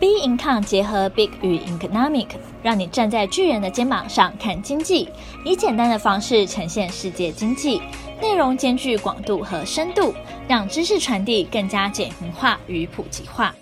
B Income 结合 Big 与 Economic，让你站在巨人的肩膀上看经济，以简单的方式呈现世界经济，内容兼具广度和深度，让知识传递更加简明化与普及化。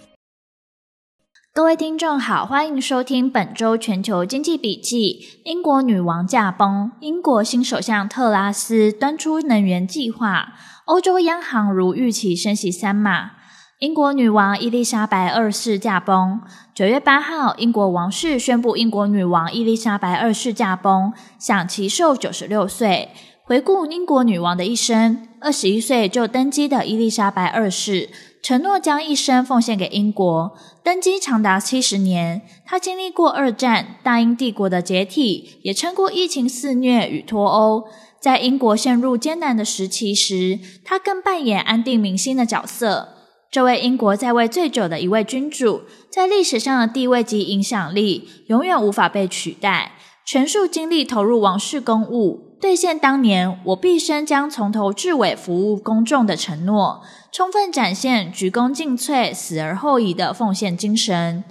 各位听众好，欢迎收听本周全球经济笔记。英国女王驾崩，英国新首相特拉斯端出能源计划，欧洲央行如预期升息三码。英国女王伊丽莎白二世驾崩。九月八号，英国王室宣布，英国女王伊丽莎白二世驾崩，享耆寿九十六岁。回顾英国女王的一生，二十一岁就登基的伊丽莎白二世，承诺将一生奉献给英国，登基长达七十年。她经历过二战、大英帝国的解体，也撑过疫情肆虐与脱欧。在英国陷入艰难的时期时，她更扮演安定民心的角色。这位英国在位最久的一位君主，在历史上的地位及影响力永远无法被取代。全数精力投入王室公务，兑现当年“我毕生将从头至尾服务公众”的承诺，充分展现鞠躬尽瘁、死而后已的奉献精神。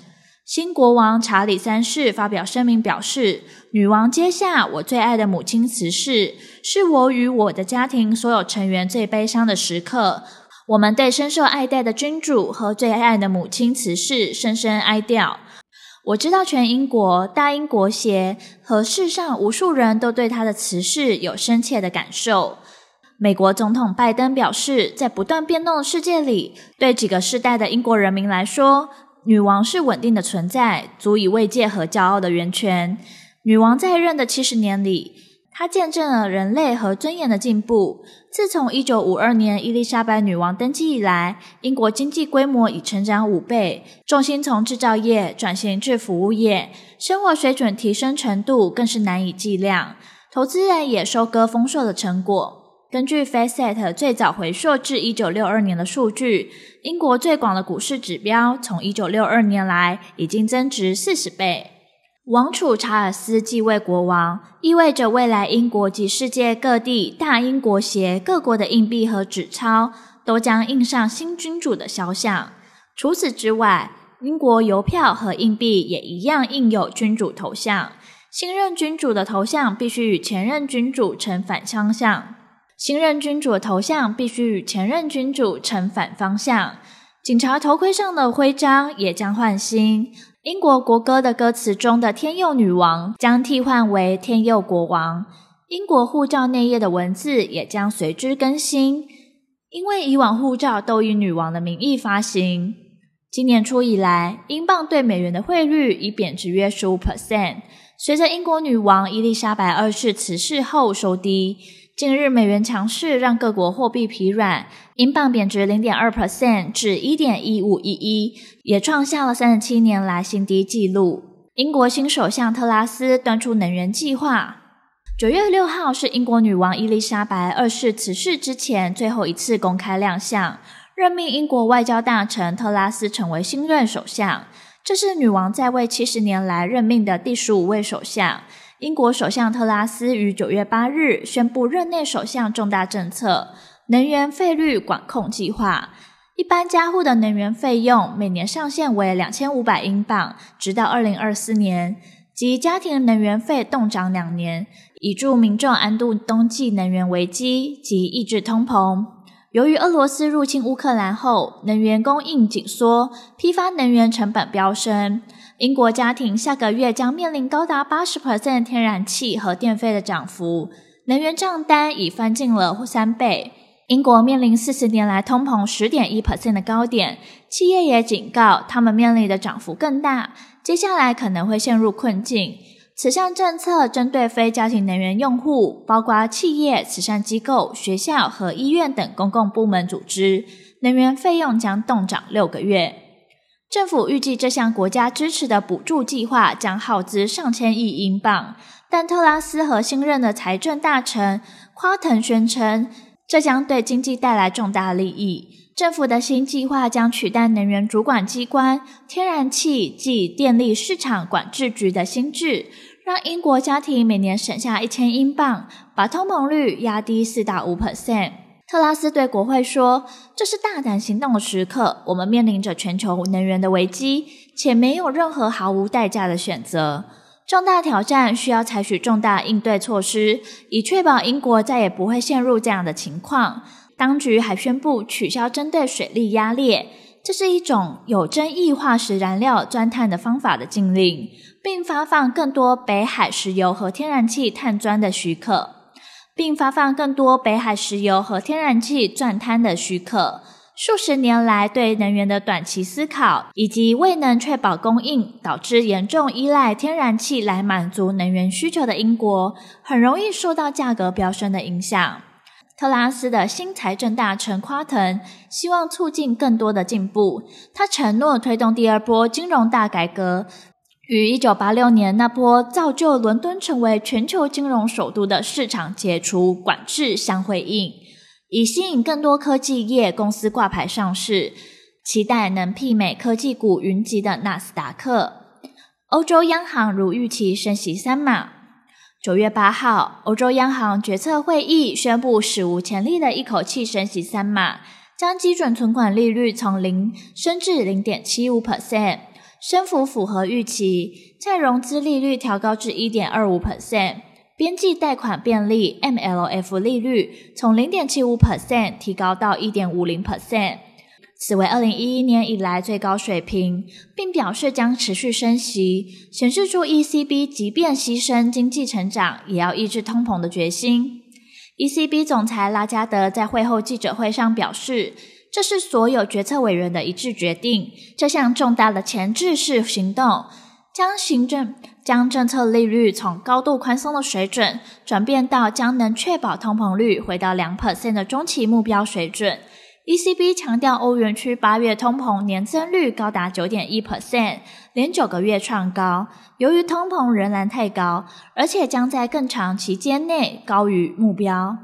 新国王查理三世发表声明表示：“女王接下我最爱的母亲辞世，是我与我的家庭所有成员最悲伤的时刻。”我们对深受爱戴的君主和最爱的母亲辞世深深哀悼。我知道全英国、大英国协和世上无数人都对他的辞世有深切的感受。美国总统拜登表示，在不断变动的世界里，对几个世代的英国人民来说，女王是稳定的存在，足以慰藉和骄傲的源泉。女王在任的七十年里，它见证了人类和尊严的进步。自从一九五二年伊丽莎白女王登基以来，英国经济规模已成长五倍，重心从制造业转型至服务业，生活水准提升程度更是难以计量。投资人也收割丰硕的成果。根据 FactSet 最早回溯至一九六二年的数据，英国最广的股市指标从一九六二年来已经增值四十倍。王储查尔斯继位国王，意味着未来英国及世界各地大英国协各国的硬币和纸钞都将印上新君主的肖像。除此之外，英国邮票和硬币也一样印有君主头像。新任君主的头像必须与前任君主呈反相像。新任君主的头像必须与前任君主呈反方向。警察头盔上的徽章也将换新。英国国歌的歌词中的“天佑女王”将替换为“天佑国王”，英国护照内页的文字也将随之更新，因为以往护照都以女王的名义发行。今年初以来，英镑对美元的汇率已贬值约十五 percent，随着英国女王伊丽莎白二世辞世后收低。近日美元强势，让各国货币疲软，英镑贬值零点二 percent 至一点一五一一，也创下了三十七年来新低纪录。英国新首相特拉斯端出能源计划。九月六号是英国女王伊丽莎白二世辞世之前最后一次公开亮相，任命英国外交大臣特拉斯成为新任首相。这是女王在位七十年来任命的第十五位首相。英国首相特拉斯于九月八日宣布任内首相重大政策——能源费率管控计划。一般家户的能源费用每年上限为两千五百英镑，直到二零二四年；及家庭能源费冻涨两年，以助民众安度冬季能源危机及抑制通膨。由于俄罗斯入侵乌克兰后，能源供应紧缩，批发能源成本飙升。英国家庭下个月将面临高达八十 percent 天然气和电费的涨幅，能源账单已翻进了三倍。英国面临四十年来通膨十点一 percent 的高点，企业也警告他们面临的涨幅更大，接下来可能会陷入困境。此项政策针对非家庭能源用户，包括企业、慈善机构、学校和医院等公共部门组织，能源费用将冻涨六个月。政府预计这项国家支持的补助计划将耗资上千亿英镑，但特拉斯和新任的财政大臣夸腾宣称，这将对经济带来重大利益。政府的新计划将取代能源主管机关天然气及电力市场管制局的新制，让英国家庭每年省下一千英镑，把通膨率压低四到五 percent。特拉斯对国会说：“这是大胆行动的时刻，我们面临着全球能源的危机，且没有任何毫无代价的选择。重大挑战需要采取重大应对措施，以确保英国再也不会陷入这样的情况。当局还宣布取消针对水力压裂，这是一种有争议化石燃料钻探的方法的禁令，并发放更多北海石油和天然气探钻的许可，并发放更多北海石油和天然气钻探的许可。数十年来，对能源的短期思考，以及未能确保供应，导致严重依赖天然气来满足能源需求的英国，很容易受到价格飙升的影响。特拉斯的新财政大臣夸腾希望促进更多的进步，他承诺推动第二波金融大改革，与1986年那波造就伦敦成为全球金融首都的市场解除管制相回应。以吸引更多科技业公司挂牌上市，期待能媲美科技股云集的纳斯达克。欧洲央行如预期升息三码。九月八号，欧洲央行决策会议宣布史无前例的一口气升息三码，将基准存款利率从零升至零点七五 percent，升幅符合预期。再融资利率调高至一点二五 percent。边际贷款便利 （MLF） 利率从零点七五 percent 提高到一点五零 percent，此为二零一一年以来最高水平，并表示将持续升息，显示出 ECB 即便牺牲经济成长，也要抑制通膨的决心。ECB 总裁拉加德在会后记者会上表示，这是所有决策委员的一致决定，这项重大的前置式行动将行政。将政策利率从高度宽松的水准转变到将能确保通膨率回到两 percent 的中期目标水准。ECB 强调，欧元区八月通膨年增率高达九点一 percent，连九个月创高。由于通膨仍然太高，而且将在更长期间内高于目标，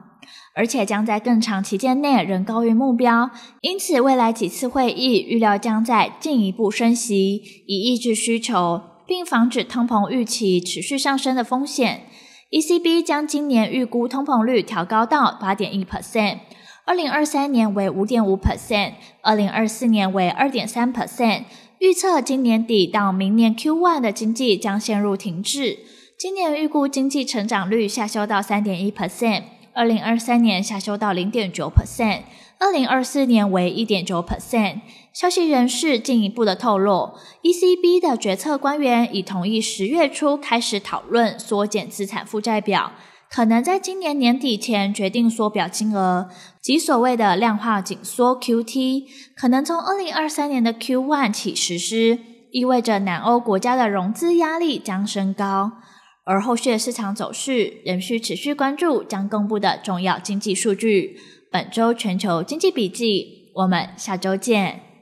而且将在更长期间内仍高于目标，因此未来几次会议预料将在进一步升息，以抑制需求。并防止通膨预期持续上升的风险。ECB 将今年预估通膨率调高到八点一 percent，二零二三年为五点五 percent，二零二四年为二点三 percent。预测今年底到明年 Q1 的经济将陷入停滞。今年预估经济成长率下修到三点一 percent，二零二三年下修到零点九 percent，二零二四年为一点九 percent。消息人士进一步的透露，ECB 的决策官员已同意十月初开始讨论缩减资产负债表，可能在今年年底前决定缩表金额，即所谓的量化紧缩 QT，可能从二零二三年的 Q1 起实施，意味着南欧国家的融资压力将升高，而后续的市场走势仍需持续关注将公布的重要经济数据。本周全球经济笔记，我们下周见。